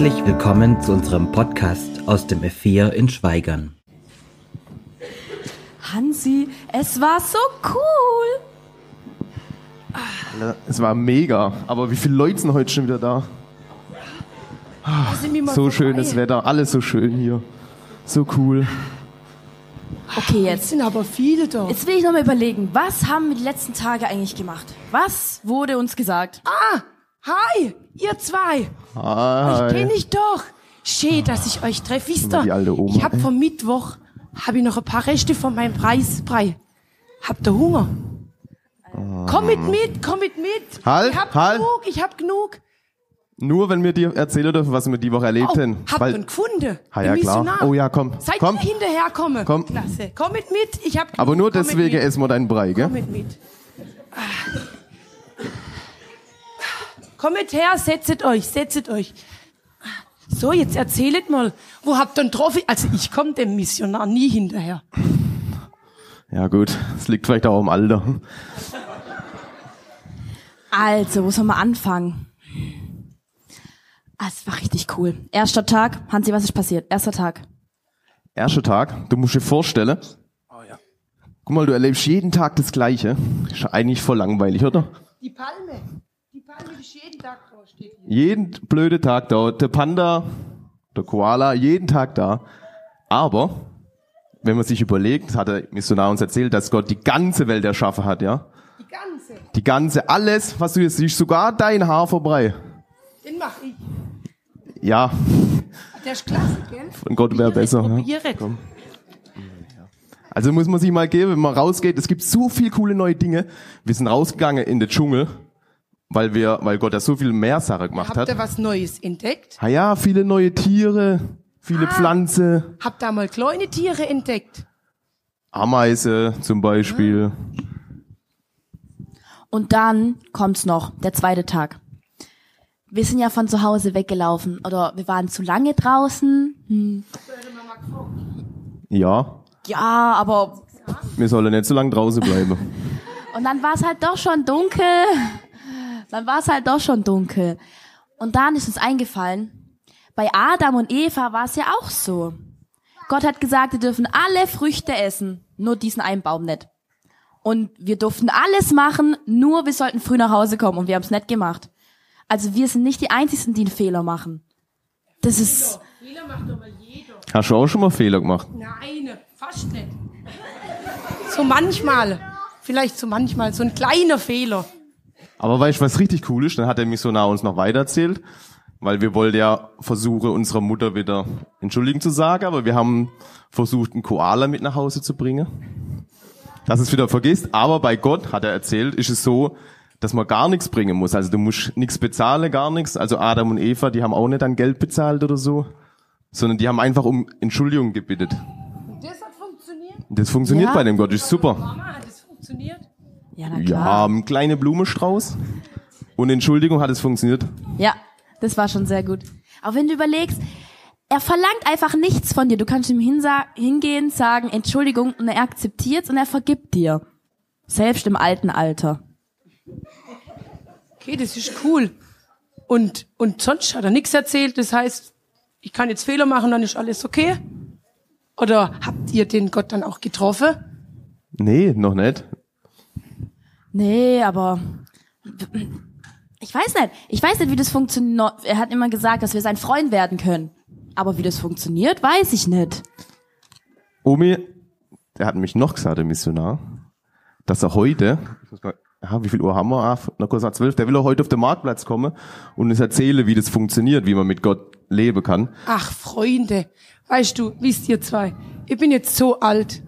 Herzlich willkommen zu unserem Podcast aus dem F4 in Schweigern. Hansi, es war so cool. Es war mega, aber wie viele Leute sind heute schon wieder da? Mich mal So schönes Wetter, alles so schön hier. So cool. Okay, Jetzt jetzt. sind aber viele da. Jetzt will ich noch mal überlegen, was haben wir die letzten Tage eigentlich gemacht? Was wurde uns gesagt? Ah, hi, ihr zwei. Hi. Euch kenne ich doch. Schön, dass ich euch treffe. Wisst ihr, ich habe vom Mittwoch hab ich noch ein paar Reste von meinem Preisbrei. Habt ihr Hunger? Komm mit mit, komm mit mit. Halt, ich hab halt. genug, ich hab genug. Nur wenn wir dir erzählen dürfen, was wir die Woche erlebt Oh, haben. habt ihr ihn gefunden? Ah, ja, klar. Oh ja, komm. Seid komm. ihr hinterherkommen? Komm. Klasse. Komm mit mit, ich hab genug. Aber nur Komm deswegen essen wir deinen Brei, Komm gell? mit mit. Ah. Kommt her, setzet euch, setzet euch. So, jetzt erzählet mal, wo habt ihr einen Trophy? Also ich komme dem Missionar nie hinterher. Ja gut, es liegt vielleicht auch am Alter. Also, wo soll man anfangen? Ah, es war richtig cool. Erster Tag. Hansi, was ist passiert? Erster Tag. Erster Tag, du musst dir vorstellen. Guck mal, du erlebst jeden Tag das Gleiche. Ist eigentlich voll langweilig, oder? Die Palme, jeden Tag da steht. Jeden blöde Tag da. Der Panda, der Koala, jeden Tag da. Aber, wenn man sich überlegt, hat der Missionar uns erzählt, dass Gott die ganze Welt erschaffen hat, ja? Die ganze, Die ganze, alles, was du jetzt siehst, sogar dein Haar vorbei. den mach ich. Ja, Der ist klasse, gell? von Gott wäre besser. Ja. Probieret. Also muss man sich mal geben, wenn man rausgeht. Es gibt so viel coole neue Dinge. Wir sind rausgegangen in den Dschungel, weil wir, weil Gott da so viel mehr Sachen gemacht Habt hat. ihr was Neues entdeckt? Ah ja, viele neue Tiere, viele Ah. Pflanzen, Habt ihr mal kleine Tiere entdeckt? Ameise zum Beispiel. Und dann kommt's noch, der zweite Tag. Wir sind ja von zu Hause weggelaufen oder wir waren zu lange draußen. Hm. Ja, Ja, aber wir sollen nicht so lange draußen bleiben. Und dann war es halt doch schon dunkel. Dann war es halt doch schon dunkel. Und dann ist uns eingefallen, bei Adam und Eva war es ja auch so. Gott hat gesagt, wir dürfen alle Früchte essen, nur diesen einen Baum nicht. Und wir durften alles machen, nur wir sollten früh nach Hause kommen und wir haben es nicht gemacht. Also wir sind nicht die Einzigen, die einen Fehler machen. Das ist, Fehler macht doch mal jeder. Hast du auch schon mal Fehler gemacht? Nein, fast nicht. So manchmal. Vielleicht so manchmal. So ein kleiner Fehler. Aber weißt du, was richtig cool ist? Dann hat der Missionar uns noch weiter erzählt, weil wir wollten ja versuchen, unserer Mutter wieder entschuldigen zu sagen, aber wir haben versucht, einen Koala mit nach Hause zu bringen. Dass es wieder vergisst. Aber bei Gott, hat er erzählt, ist es so, dass man gar nichts bringen muss. Also du musst nichts bezahlen, gar nichts. Also Adam und Eva, die haben auch nicht an Geld bezahlt oder so, sondern die haben einfach um Entschuldigung gebittet. Das hat funktioniert. Und das funktioniert Ja. bei dem Gott, ist super. Mama, hat es funktioniert? Ja, na Ja, klar. ein kleiner Blumenstrauß. Und Entschuldigung hat es funktioniert. Ja, das war schon sehr gut. Aber wenn du überlegst, er verlangt einfach nichts von dir. Du kannst ihm hingehen, sagen Entschuldigung und er akzeptiert's und er vergibt dir. Selbst im alten Alter. Okay, das ist cool. Und, und sonst hat er nichts erzählt. Das heißt, ich kann jetzt Fehler machen, dann ist alles okay. Oder habt ihr den Gott dann auch getroffen? Nee, noch nicht. Nee, aber ich weiß nicht. Ich weiß nicht, wie das funktioniert. Er hat immer gesagt, dass wir sein Freund werden können. Aber wie das funktioniert, weiß ich nicht. Omi, der hat mich noch gesagt, der Missionar, dass er heute, ich muss mal, ja, wie viel Uhr haben wir? Ah, na kurz nach zwölf, der will auch heute auf den Marktplatz kommen und uns erzählen, wie das funktioniert, wie man mit Gott leben kann. Ach, Freunde, weißt du, wisst ihr zwei, ich bin jetzt so alt.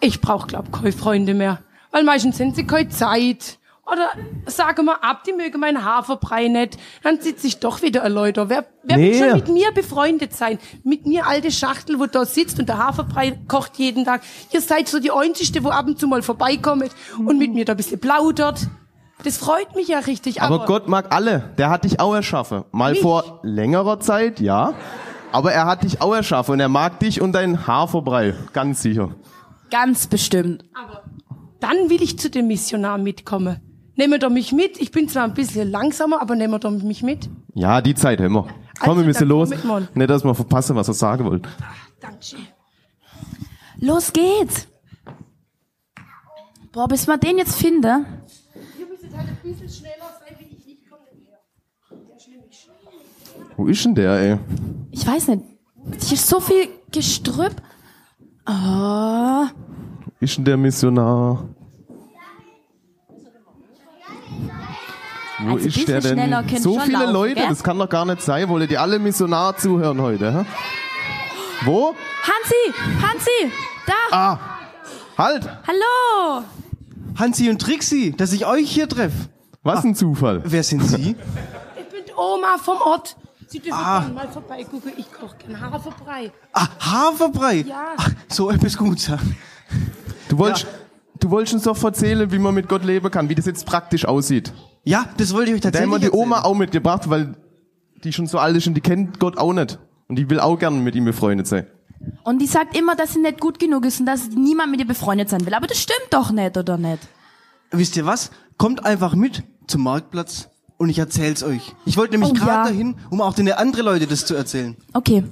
Ich brauch glaub keine Freunde mehr. Weil meistens sind sie keine Zeit. Oder sagen wir ab, die mögen meinen Haferbrei nicht. Dann sitze ich doch wieder ein Leute. Wer, wer Nee. will schon mit mir befreundet sein? Mit mir alte Schachtel, wo da sitzt und der Haferbrei kocht jeden Tag. Ihr seid so die Einzige, wo ab und zu mal vorbeikommt und mit mir da ein bisschen plaudert. Das freut mich ja richtig. Aber, Aber Gott mag alle. Der hat dich auch erschaffen. Mal Mich? vor längerer Zeit, ja. Aber er hat dich auch erschaffen und er mag dich und dein Haferbrei. Ganz sicher. Ganz bestimmt. Aber dann will ich zu dem Missionar mitkommen. Nehmen wir doch mich mit. Ich bin zwar ein bisschen langsamer, aber nehmen wir doch mich mit. Ja, die Zeit haben wir. Komm, wir Also, müssen dann los. Nicht, dass wir verpassen, was er sagen wollte. Dankeschön. Los geht's. Boah, bis man den jetzt finde. Ihr müsst halt ein bisschen schneller sein, wie ich. Ich komme nicht mehr. Der ist nämlich. Wo ist denn der, ey? Ich weiß nicht. Hier ist so viel Gestrüpp. Oh. Ist denn der Missionar? Wo Also ist der denn? So viele laufen, Leute, gell? das kann doch gar nicht sein. Wollt ihr alle Missionar zuhören heute? Hä? Wo? Hansi! Hansi! Da! Ah! Halt! Hallo! Hansi und Trixi, dass ich euch hier treffe. Was ein Zufall. Wer sind Sie? Ich bin die Oma vom Ort. Sie dürfen Ah. mal vorbeigucken. Ich koche gern Haferbrei. Ah, Haferbrei. Ja. Ach, so etwas Gutes. Ja. Du wolltest, du wolltest uns doch erzählen, wie man mit Gott leben kann, wie das jetzt praktisch aussieht. Ja, das wollte ich euch Da haben tatsächlich wir die erzählen. Oma auch mitgebracht, weil die schon so alt ist und die kennt Gott auch nicht. Und die will auch gerne mit ihm befreundet sein. Und die sagt immer, dass sie nicht gut genug ist und dass niemand mit ihr befreundet sein will. Aber das stimmt doch nicht, oder nicht? Wisst ihr was? Kommt einfach mit zum Marktplatz und ich erzähl's euch. Ich wollte nämlich Oh, gerade ja. dahin, um auch den anderen Leute das zu erzählen. Okay.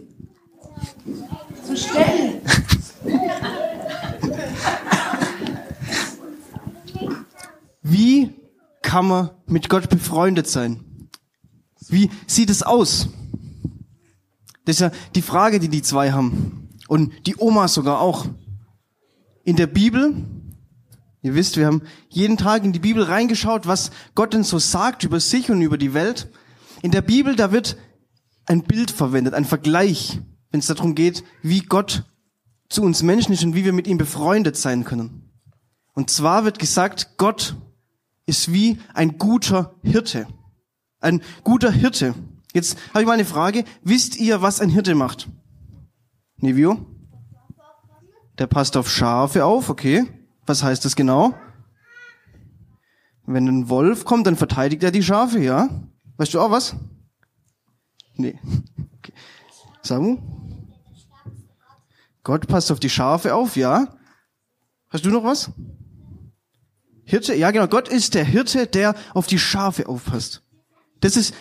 So schnell. Wie kann man mit Gott befreundet sein? Wie sieht es aus? Das ist ja die Frage, die die zwei haben. Und die Oma sogar auch. In der Bibel, ihr wisst, wir haben jeden Tag in die Bibel reingeschaut, was Gott denn so sagt über sich und über die Welt. In der Bibel, da wird ein Bild verwendet, ein Vergleich, wenn es darum geht, wie Gott zu uns Menschen ist und wie wir mit ihm befreundet sein können. Und zwar wird gesagt, Gott ist wie ein guter Hirte. Ein guter Hirte. Jetzt habe ich mal eine Frage. Wisst ihr, was ein Hirte macht? Nevio? Der passt auf Schafe auf, okay. Was heißt das genau? Wenn ein Wolf kommt, dann verteidigt er die Schafe, ja? Weißt du auch was? Nee. Okay. Samu? Gott passt auf die Schafe auf, ja? Hast du noch was? Hirte, ja genau, Gott ist der Hirte, der auf die Schafe aufpasst. Das ist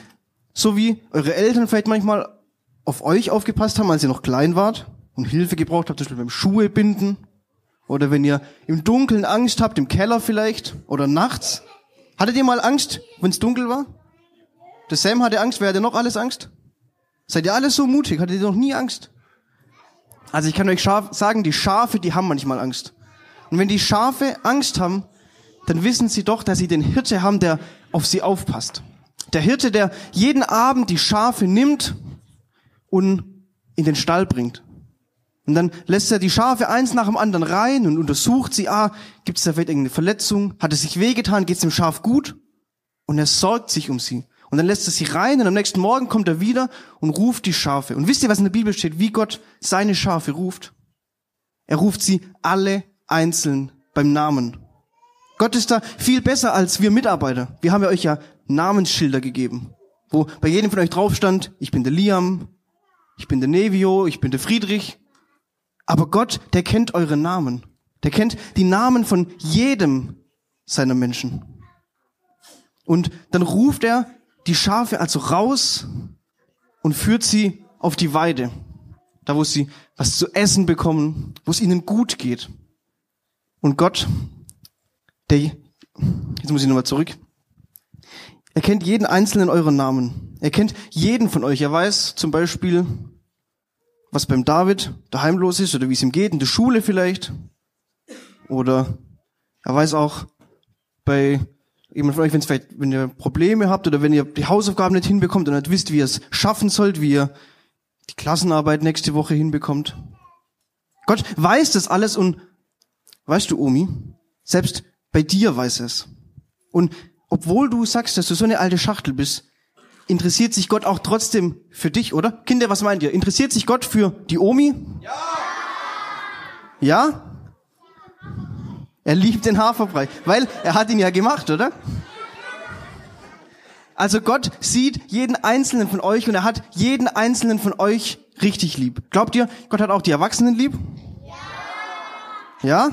so wie eure Eltern vielleicht manchmal auf euch aufgepasst haben, als ihr noch klein wart und Hilfe gebraucht habt, zum Beispiel beim Schuhe binden. Oder wenn ihr im Dunkeln Angst habt, im Keller vielleicht. Oder nachts. Hattet ihr mal Angst, wenn es dunkel war? Der Sam hatte Angst, wer hatte noch alles Angst? Seid ihr alle so mutig? Hattet ihr noch nie Angst? Also ich kann euch sagen, die Schafe, die haben manchmal Angst. Und wenn die Schafe Angst haben, dann wissen sie doch, dass sie den Hirte haben, der auf sie aufpasst. Der Hirte, der jeden Abend die Schafe nimmt und in den Stall bringt. Und dann lässt er die Schafe eins nach dem anderen rein und untersucht sie, ah, gibt es da vielleicht irgendeine Verletzung? Hat es sich wehgetan? Geht es dem Schaf gut? Und er sorgt sich um sie. Und dann lässt er sie rein und am nächsten Morgen kommt er wieder und ruft die Schafe. Und wisst ihr, was in der Bibel steht, wie Gott seine Schafe ruft? Er ruft sie alle einzeln beim Namen. Gott ist da viel besser als wir Mitarbeiter. Wir haben ja euch ja Namensschilder gegeben, wo bei jedem von euch drauf stand, ich bin der Liam, ich bin der Nevio, ich bin der Friedrich. Aber Gott, der kennt eure Namen. Der kennt die Namen von jedem seiner Menschen. Und dann ruft er die Schafe also raus und führt sie auf die Weide. Da, wo sie was zu essen bekommen, wo es ihnen gut geht. Und Gott, der, jetzt muss ich nochmal zurück. Er kennt jeden einzelnen euren Namen. Er kennt jeden von euch. Er weiß zum Beispiel, was beim David daheim los ist oder wie es ihm geht, in der Schule vielleicht. Oder er weiß auch bei jemand von euch, wenn es vielleicht, wenn ihr Probleme habt oder wenn ihr die Hausaufgaben nicht hinbekommt und nicht wisst, wie ihr es schaffen sollt, wie ihr die Klassenarbeit nächste Woche hinbekommt. Gott weiß das alles und weißt du, Omi, selbst bei dir weiß es. Und obwohl du sagst, dass du so eine alte Schachtel bist, interessiert sich Gott auch trotzdem für dich, oder? Kinder, was meint ihr? Interessiert sich Gott für die Omi? Ja. Ja? Er liebt den Haferbrei, weil er hat ihn ja gemacht, oder? Also Gott sieht jeden einzelnen von euch und er hat jeden einzelnen von euch richtig lieb. Glaubt ihr, Gott hat auch die Erwachsenen lieb? Ja?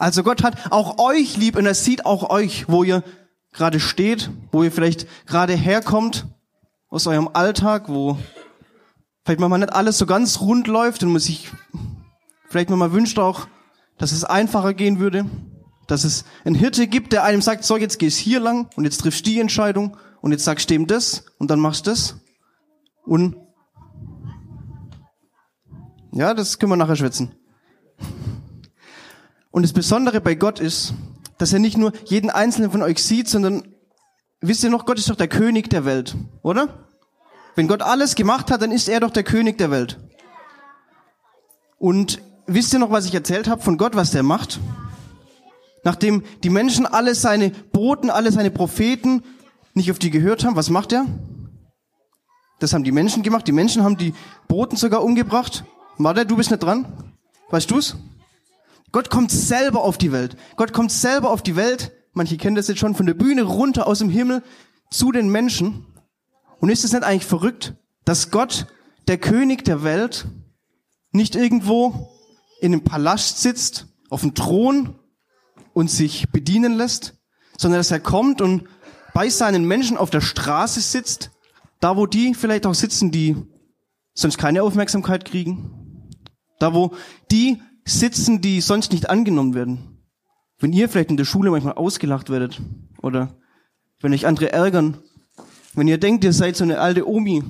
Also Gott hat auch euch lieb und er sieht auch euch, wo ihr gerade steht, wo ihr vielleicht gerade herkommt. aus eurem Alltag, wo vielleicht manchmal nicht alles so ganz rund läuft und man sich vielleicht manchmal wünscht auch, dass es einfacher gehen würde, dass es einen Hirte gibt, der einem sagt, so jetzt gehst hier lang und jetzt triffst die Entscheidung und jetzt sagst du dem das und dann machst das. Und ja, das können wir nachher schwätzen. Und das Besondere bei Gott ist, dass er nicht nur jeden einzelnen von euch sieht, sondern wisst ihr noch, Gott ist doch der König der Welt, oder? Wenn Gott alles gemacht hat, dann ist er doch der König der Welt. Und wisst ihr noch, was ich erzählt habe von Gott, was der macht? Nachdem die Menschen alle seine Boten, alle seine Propheten nicht auf die gehört haben, was macht er? Das haben die Menschen gemacht. Die Menschen haben die Boten sogar umgebracht. Warte, du bist nicht dran. Weißt du's? Gott kommt selber auf die Welt. Gott kommt selber auf die Welt. Manche kennen das jetzt schon von der Bühne runter aus dem Himmel zu den Menschen. Und ist es nicht eigentlich verrückt, dass Gott, der König der Welt, nicht irgendwo in einem Palast sitzt, auf dem Thron und sich bedienen lässt, sondern dass er kommt und bei seinen Menschen auf der Straße sitzt, da wo die vielleicht auch sitzen, die sonst keine Aufmerksamkeit kriegen, da wo die sitzen, die sonst nicht angenommen werden. Wenn ihr vielleicht in der Schule manchmal ausgelacht werdet oder wenn euch andere ärgern, wenn ihr denkt, ihr seid so eine alte Omi,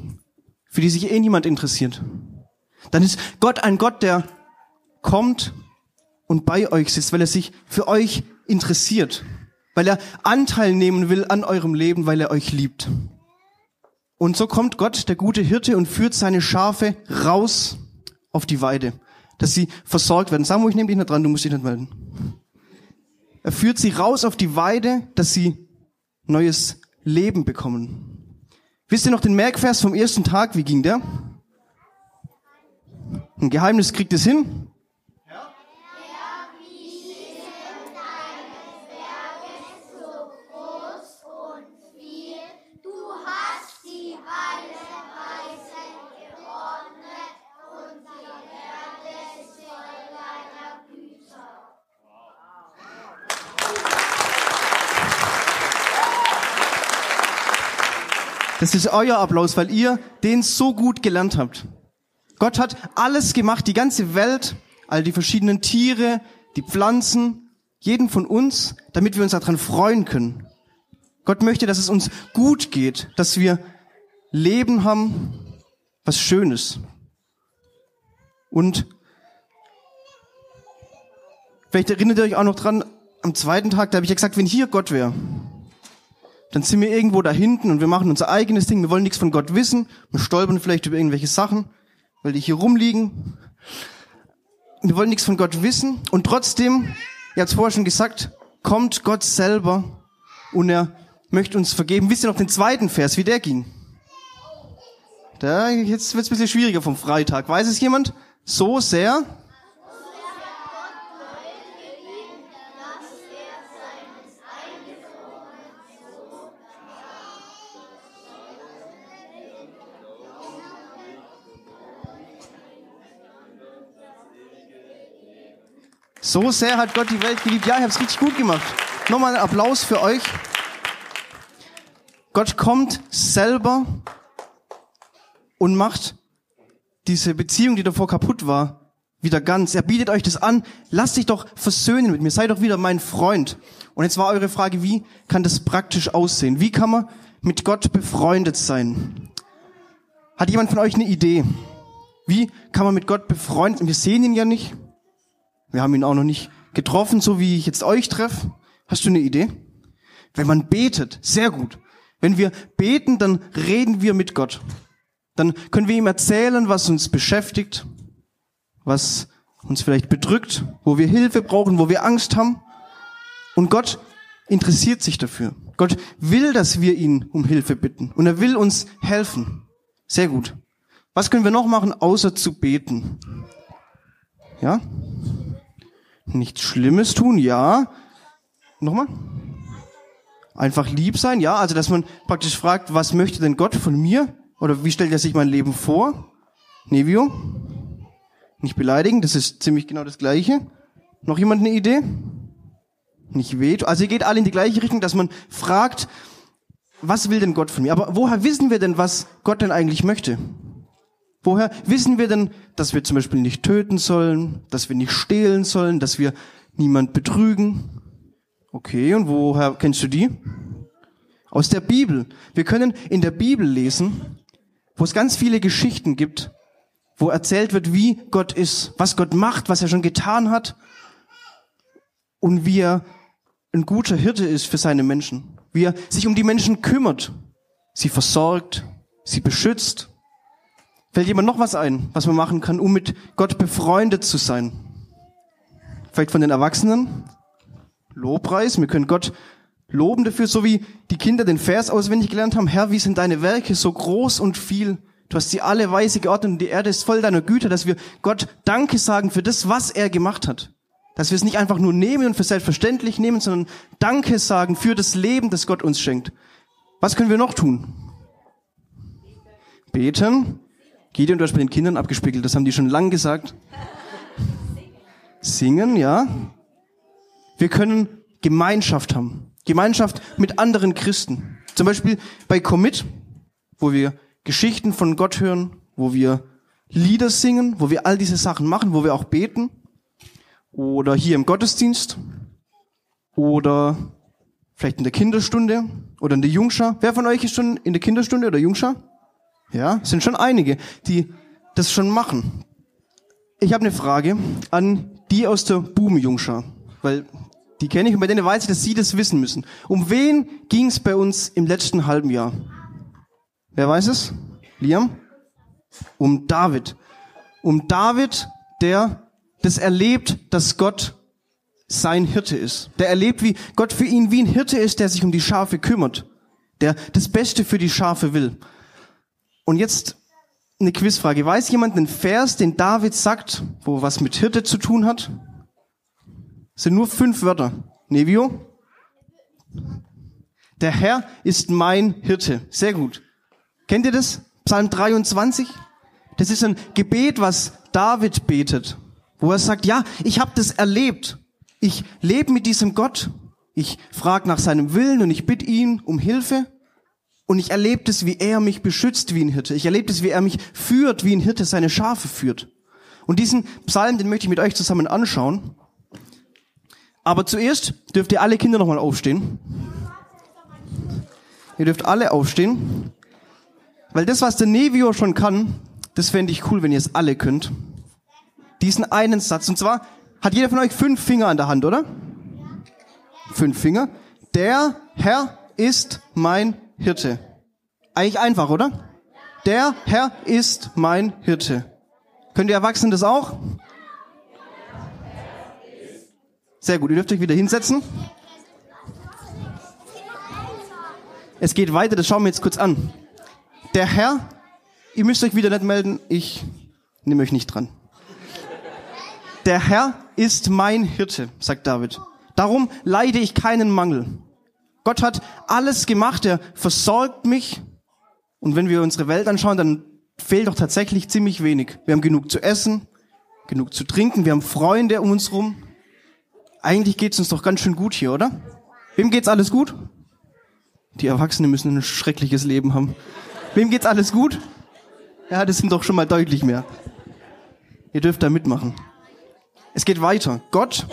für die sich eh niemand interessiert, dann ist Gott ein Gott, der kommt und bei euch sitzt, weil er sich für euch interessiert, weil er Anteil nehmen will an eurem Leben, weil er euch liebt. Und so kommt Gott, der gute Hirte, und führt seine Schafe raus auf die Weide, dass sie versorgt werden. Samuel, ich nehme dich nicht dran, du musst dich nicht melden. Er führt sie raus auf die Weide, dass sie neues Leben bekommen. Wisst ihr noch den Merkvers vom ersten Tag? Wie ging der? Ein Geheimnis kriegt es hin. Das ist euer Applaus, weil ihr den so gut gelernt habt. Gott hat alles gemacht, die ganze Welt, all die verschiedenen Tiere, die Pflanzen, jeden von uns, damit wir uns daran freuen können. Gott möchte, dass es uns gut geht, dass wir Leben haben, was Schönes. Und vielleicht erinnert ihr euch auch noch dran, am zweiten Tag, da habe ich ja gesagt, wenn hier Gott wäre, dann sind wir irgendwo da hinten und wir machen unser eigenes Ding. Wir wollen nichts von Gott wissen. Wir stolpern vielleicht über irgendwelche Sachen, weil die hier rumliegen. Wir wollen nichts von Gott wissen. Und trotzdem, ihr habt es vorher schon gesagt, kommt Gott selber und er möchte uns vergeben. Wisst ihr noch den zweiten Vers, wie der ging? Da, jetzt wird es ein bisschen schwieriger vom Freitag. Weiß es jemand? So sehr So sehr hat Gott die Welt geliebt. Ja, ich habe es richtig gut gemacht. Nochmal einen Applaus für euch. Gott kommt selber und macht diese Beziehung, die davor kaputt war, wieder ganz. Er bietet euch das an. Lasst dich doch versöhnen mit mir. Sei doch wieder mein Freund. Und jetzt war eure Frage, wie kann das praktisch aussehen? Wie kann man mit Gott befreundet sein? Hat jemand von euch eine Idee? Wie kann man mit Gott befreundet? Wir sehen ihn ja nicht. Wir haben ihn auch noch nicht getroffen, so wie ich jetzt euch treffe. Hast du eine Idee? Wenn man betet, sehr gut. Wenn wir beten, dann reden wir mit Gott. Dann können wir ihm erzählen, was uns beschäftigt, was uns vielleicht bedrückt, wo wir Hilfe brauchen, wo wir Angst haben. Und Gott interessiert sich dafür. Gott will, dass wir ihn um Hilfe bitten. Und er will uns helfen. Sehr gut. Was können wir noch machen, außer zu beten? Ja? Nichts Schlimmes tun, ja. Nochmal? Einfach lieb sein, ja. Also, dass man praktisch fragt, was möchte denn Gott von mir? Oder wie stellt er sich mein Leben vor? Nevio? Nicht beleidigen, das ist ziemlich genau das Gleiche. Noch jemand eine Idee? Nicht weh. Also ihr geht alle in die gleiche Richtung, dass man fragt, was will denn Gott von mir? Aber woher wissen wir denn, was Gott denn eigentlich möchte? Woher wissen wir denn, dass wir zum Beispiel nicht töten sollen, dass wir nicht stehlen sollen, dass wir niemand betrügen? Okay, und woher kennst du die? Aus der Bibel. Wir können in der Bibel lesen, wo es ganz viele Geschichten gibt, wo erzählt wird, wie Gott ist, was Gott macht, was er schon getan hat und wie er ein guter Hirte ist für seine Menschen, wie er sich um die Menschen kümmert, sie versorgt, sie beschützt. Fällt jemand noch was ein, was man machen kann, um mit Gott befreundet zu sein? Vielleicht von den Erwachsenen? Lobpreis, wir können Gott loben dafür, so wie die Kinder den Vers auswendig gelernt haben. Herr, wie sind deine Werke so groß und viel? Du hast sie alle weise geordnet und die Erde ist voll deiner Güter, dass wir Gott Danke sagen für das, was er gemacht hat. Dass wir es nicht einfach nur nehmen und für selbstverständlich nehmen, sondern Danke sagen für das Leben, das Gott uns schenkt. Was können wir noch tun? Beten. Gideon, du hast bei den Kindern abgespiegelt, das haben die schon lang gesagt. Singen, ja. Wir können Gemeinschaft haben. Gemeinschaft mit anderen Christen. Zum Beispiel bei Commit, wo wir Geschichten von Gott hören, wo wir Lieder singen, wo wir all diese Sachen machen, wo wir auch beten. Oder hier im Gottesdienst. Oder vielleicht in der Kinderstunde oder in der Jungschar. Wer von euch ist schon in der Kinderstunde oder Jungschar? Ja, sind schon einige, die das schon machen. Ich habe eine Frage an die aus der Bubenjungschar, weil die kenne ich und bei denen weiß ich, dass sie das wissen müssen. Um wen ging es bei uns im letzten halben Jahr? Wer weiß es? Liam? Um David. Um David, der das erlebt, dass Gott sein Hirte ist. Der erlebt, wie Gott für ihn wie ein Hirte ist, der sich um die Schafe kümmert. Der das Beste für die Schafe will. Und jetzt eine Quizfrage. Weiß jemand einen Vers, den David sagt, wo was mit Hirte zu tun hat? Das sind nur fünf Wörter. Nevio? Der Herr ist mein Hirte. Sehr gut. Kennt ihr das? Psalm 23? Das ist ein Gebet, was David betet, wo er sagt, ja, ich habe das erlebt. Ich lebe mit diesem Gott. Ich frage nach seinem Willen und ich bitte ihn um Hilfe. Und ich erlebe es, wie er mich beschützt wie ein Hirte. Ich erlebe es, wie er mich führt, wie ein Hirte seine Schafe führt. Und diesen Psalm, den möchte ich mit euch zusammen anschauen. Aber zuerst dürft ihr alle Kinder nochmal aufstehen. Ihr dürft alle aufstehen. Weil das, was der Nevio schon kann, das fände ich cool, wenn ihr es alle könnt. Diesen einen Satz. Und zwar hat jeder von euch fünf Finger an der Hand, oder? Fünf Finger. Der Herr ist mein Hirte. Eigentlich einfach, oder? Der Herr ist mein Hirte. Könnt ihr Erwachsenen das auch? Sehr gut, ihr dürft euch wieder hinsetzen. Es geht weiter, das schauen wir jetzt kurz an. Der Herr, ihr müsst euch wieder nicht melden, ich nehme euch nicht dran. Der Herr ist mein Hirte, sagt David. Darum leide ich keinen Mangel. Gott hat alles gemacht, er versorgt mich. Und wenn wir unsere Welt anschauen, dann fehlt doch tatsächlich ziemlich wenig. Wir haben genug zu essen, genug zu trinken, wir haben Freunde um uns rum eigentlich geht's uns doch ganz schön gut hier, oder? Wem geht's alles gut? Die Erwachsenen müssen ein schreckliches Leben haben. Wem geht's alles gut? Ja, das sind doch schon mal deutlich mehr. Ihr dürft da mitmachen. Es geht weiter. Gott,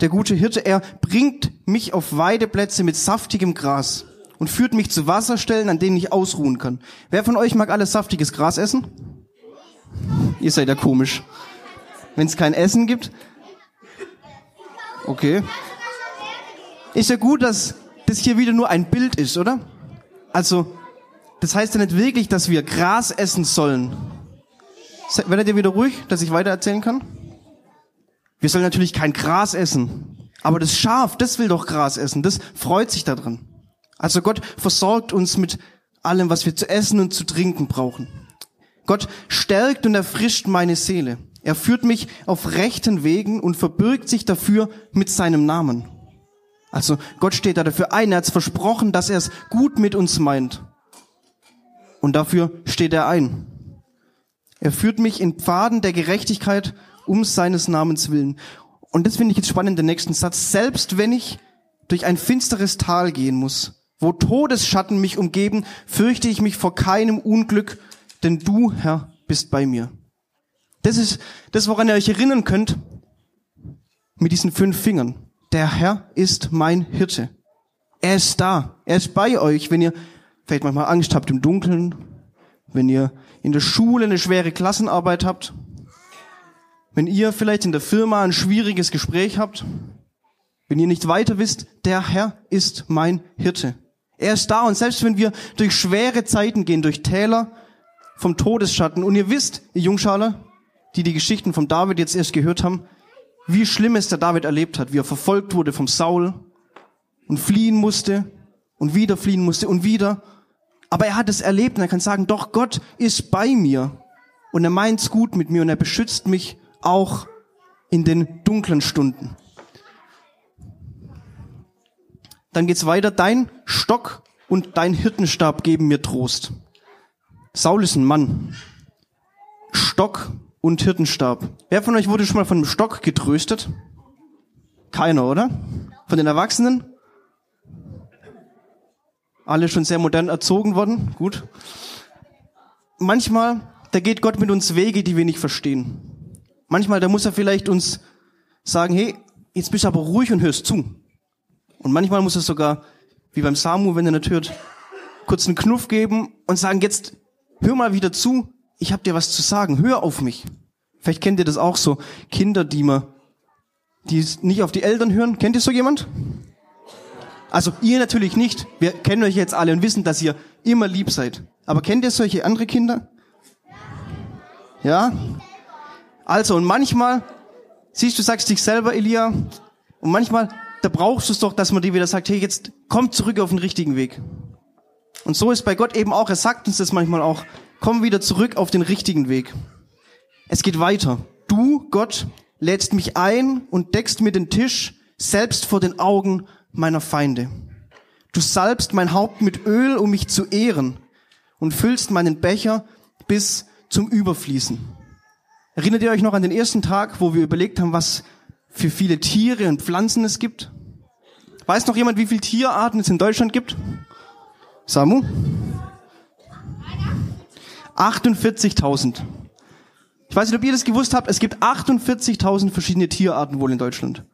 der gute Hirte, er bringt mich auf Weideplätze mit saftigem Gras und führt mich zu Wasserstellen, an denen ich ausruhen kann. Wer von euch mag alles saftiges Gras essen? Ihr seid ja komisch. Wenn es kein Essen gibt, Okay. Ist ja gut, dass das hier wieder nur ein Bild ist, oder? Also, das heißt ja nicht wirklich, dass wir Gras essen sollen. Werdet ihr wieder ruhig, dass ich weiter erzählen kann? Wir sollen natürlich kein Gras essen. Aber das Schaf, das will doch Gras essen. Das freut sich daran. Also Gott versorgt uns mit allem, was wir zu essen und zu trinken brauchen. Gott stärkt und erfrischt meine Seele. Er führt mich auf rechten Wegen und verbirgt sich dafür mit seinem Namen. Also Gott steht da dafür ein, er hat versprochen, dass er es gut mit uns meint. Und dafür steht er ein. Er führt mich in Pfaden der Gerechtigkeit um seines Namens willen. Und das finde ich jetzt spannend, den nächsten Satz. Selbst wenn ich durch ein finsteres Tal gehen muss, Wo Todesschatten mich umgeben, fürchte ich mich vor keinem Unglück, denn du, Herr, bist bei mir. Das ist das, woran ihr euch erinnern könnt mit diesen fünf Fingern. Der Herr ist mein Hirte. Er ist da. Er ist bei euch, wenn ihr vielleicht manchmal Angst habt im Dunkeln, wenn ihr in der Schule eine schwere Klassenarbeit habt, wenn ihr vielleicht in der Firma ein schwieriges Gespräch habt, wenn ihr nicht weiter wisst, der Herr ist mein Hirte. Er ist da und selbst wenn wir durch schwere Zeiten gehen, durch Täler vom Todesschatten und ihr wisst, ihr Jungschaler, die die Geschichten von David jetzt erst gehört haben, wie schlimm es der David erlebt hat, wie er verfolgt wurde vom Saul und fliehen musste und wieder fliehen musste und wieder. Aber er hat es erlebt und er kann sagen, doch Gott ist bei mir und er meint's gut mit mir und er beschützt mich auch in den dunklen Stunden. Dann geht's weiter. Dein Stock und dein Hirtenstab geben mir Trost. Saul ist ein Mann. Stock und Hirtenstab. Wer von euch wurde schon mal von einem Stock getröstet? Keiner, oder? Von den Erwachsenen? Alle schon sehr modern erzogen worden. Gut. Manchmal, da geht Gott mit uns Wege, die wir nicht verstehen. Manchmal, da muss er vielleicht uns sagen, hey, jetzt bist du aber ruhig und hörst zu. Und manchmal muss er sogar, wie beim Samu, wenn er nicht hört, kurz einen Knuff geben und sagen, jetzt hör mal wieder zu, ich habe dir was zu sagen, hör auf mich. Vielleicht kennt ihr das auch so, Kinder, die man, die nicht auf die Eltern hören. Kennt ihr so jemand? Also ihr natürlich nicht. Wir kennen euch jetzt alle und wissen, dass ihr immer lieb seid. Aber kennt ihr solche andere Kinder? Ja? Also, und manchmal, siehst du, sagst dich selber, Elia, und manchmal, da brauchst du es doch, dass man dir wieder sagt, hey, jetzt komm zurück auf den richtigen Weg. Und so ist bei Gott eben auch, er sagt uns das manchmal auch, komm wieder zurück auf den richtigen Weg. Es geht weiter. Du, Gott, lädst mich ein und deckst mir den Tisch selbst vor den Augen meiner Feinde. Du salbst mein Haupt mit Öl, um mich zu ehren und füllst meinen Becher bis zum Überfließen. Erinnert ihr euch noch an den ersten Tag, wo wir überlegt haben, was für viele Tiere und Pflanzen es gibt? Weiß noch jemand, wie viele Tierarten es in Deutschland gibt? Samu? 48.000. Ich weiß nicht, ob ihr das gewusst habt, es gibt 48.000 verschiedene Tierarten wohl in Deutschland.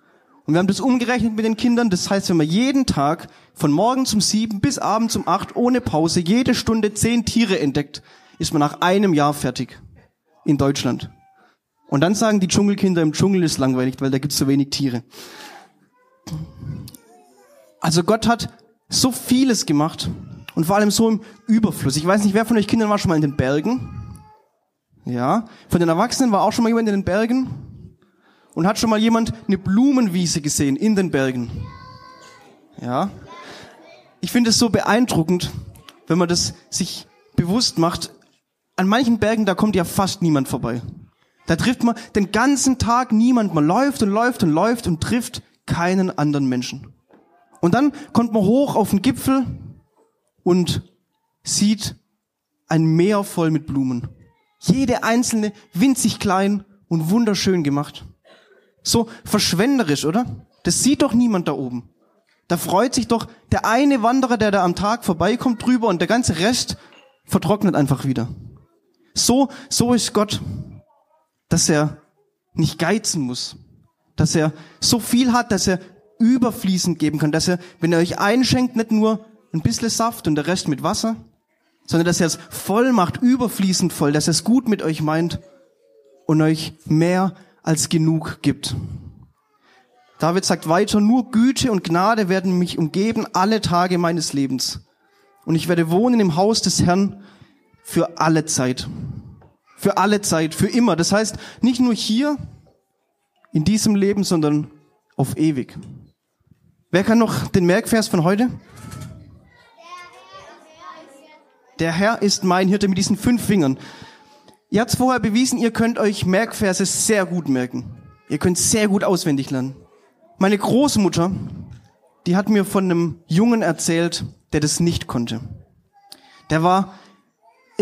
Und wir haben das umgerechnet mit den Kindern. Das heißt, wenn man jeden Tag von morgen zum sieben bis abends um acht ohne Pause jede Stunde zehn Tiere entdeckt, ist man nach einem Jahr fertig in Deutschland. Und dann sagen die Dschungelkinder, im Dschungel ist langweilig, weil da gibt's so wenig Tiere. Also Gott hat so vieles gemacht und vor allem so im Überfluss. Ich weiß nicht, wer von euch Kindern war schon mal in den Bergen? Ja. Von den Erwachsenen war auch schon mal jemand in den Bergen? Und hat schon mal jemand eine Blumenwiese gesehen in den Bergen? Ja. Ich finde es so beeindruckend, wenn man das sich bewusst macht. An manchen Bergen, da kommt ja fast niemand vorbei. Da trifft man den ganzen Tag niemand. Man läuft und läuft und läuft und trifft keinen anderen Menschen. Und dann kommt man hoch auf den Gipfel und sieht ein Meer voll mit Blumen. Jede einzelne winzig klein und wunderschön gemacht. So verschwenderisch, oder? Das sieht doch niemand da oben. Da freut sich doch der eine Wanderer, der da am Tag vorbeikommt drüber und der ganze Rest vertrocknet einfach wieder. So, so ist Gott dass er nicht geizen muss, dass er so viel hat, dass er überfließend geben kann, dass er, wenn er euch einschenkt, nicht nur ein bisschen Saft und der Rest mit Wasser, sondern dass er es voll macht, überfließend voll, dass er es gut mit euch meint und euch mehr als genug gibt. David sagt weiter, nur Güte und Gnade werden mich umgeben alle Tage meines Lebens. Und ich werde wohnen im Haus des Herrn für alle Zeit. Für alle Zeit, für immer. Das heißt, nicht nur hier, in diesem Leben, sondern auf ewig. Wer kann noch den Merkvers von heute? Der Herr ist mein Hirte mit diesen fünf Fingern. Ihr habt vorher bewiesen, ihr könnt euch Merkverse sehr gut merken. Ihr könnt sehr gut auswendig lernen. Meine Großmutter, die hat mir von einem Jungen erzählt, der das nicht konnte. Der war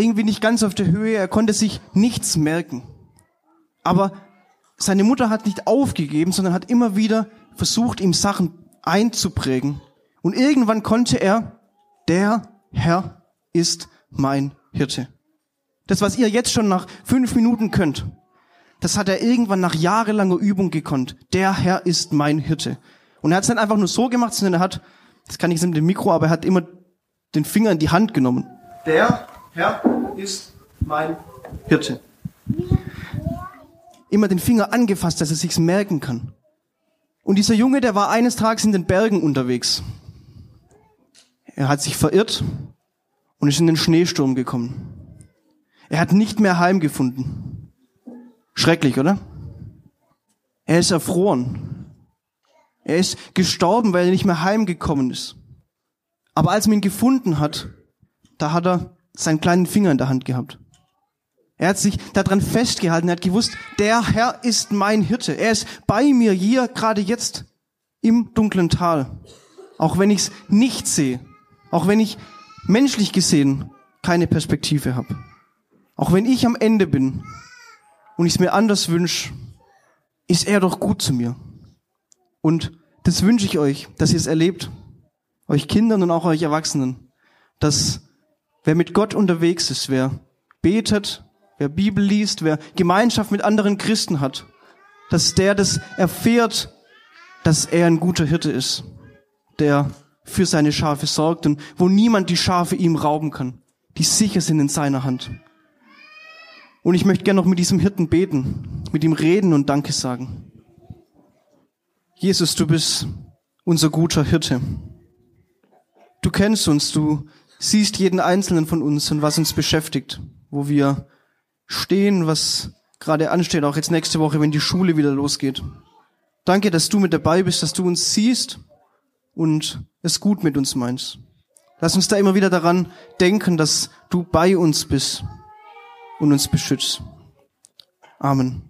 irgendwie nicht ganz auf der Höhe, er konnte sich nichts merken. Aber seine Mutter hat nicht aufgegeben, sondern hat immer wieder versucht, ihm Sachen einzuprägen. Und irgendwann konnte er Der Herr ist mein Hirte. Das, was ihr jetzt schon nach fünf Minuten könnt, das hat er irgendwann nach jahrelanger Übung gekonnt. Der Herr ist mein Hirte. Und er hat es nicht einfach nur so gemacht, sondern er hat, das kann ich jetzt mit dem Mikro, aber er hat immer den Finger in die Hand genommen. Der Herr ist mein Hirte. Immer den Finger angefasst, dass er sich's merken kann. Und dieser Junge, der war eines Tages in den Bergen unterwegs. Er hat sich verirrt und ist in den Schneesturm gekommen. Er hat nicht mehr heimgefunden. Schrecklich, oder? Er ist erfroren. Er ist gestorben, weil er nicht mehr heimgekommen ist. Aber als man ihn gefunden hat, da hat er seinen kleinen Finger in der Hand gehabt. Er hat sich daran festgehalten, er hat gewusst, der Herr ist mein Hirte. Er ist bei mir hier, gerade jetzt, im dunklen Tal. Auch wenn ich es nicht sehe, auch wenn ich menschlich gesehen keine Perspektive habe. Auch wenn ich am Ende bin und ich es mir anders wünsche, ist er doch gut zu mir. Und das wünsche ich euch, dass ihr es erlebt, euch Kindern und auch euch Erwachsenen, dass wer mit Gott unterwegs ist, wer betet, wer Bibel liest, wer Gemeinschaft mit anderen Christen hat, dass der das erfährt, dass er ein guter Hirte ist, der für seine Schafe sorgt und wo niemand die Schafe ihm rauben kann, die sicher sind in seiner Hand. Und ich möchte gerne noch mit diesem Hirten beten, mit ihm reden und Danke sagen. Jesus, du bist unser guter Hirte. Du kennst uns, du siehst jeden einzelnen von uns und was uns beschäftigt, wo wir stehen, was gerade ansteht, auch jetzt nächste Woche, wenn die Schule wieder losgeht. Danke, dass du mit dabei bist, dass du uns siehst und es gut mit uns meinst. Lass uns da immer wieder daran denken, dass du bei uns bist und uns beschützt. Amen.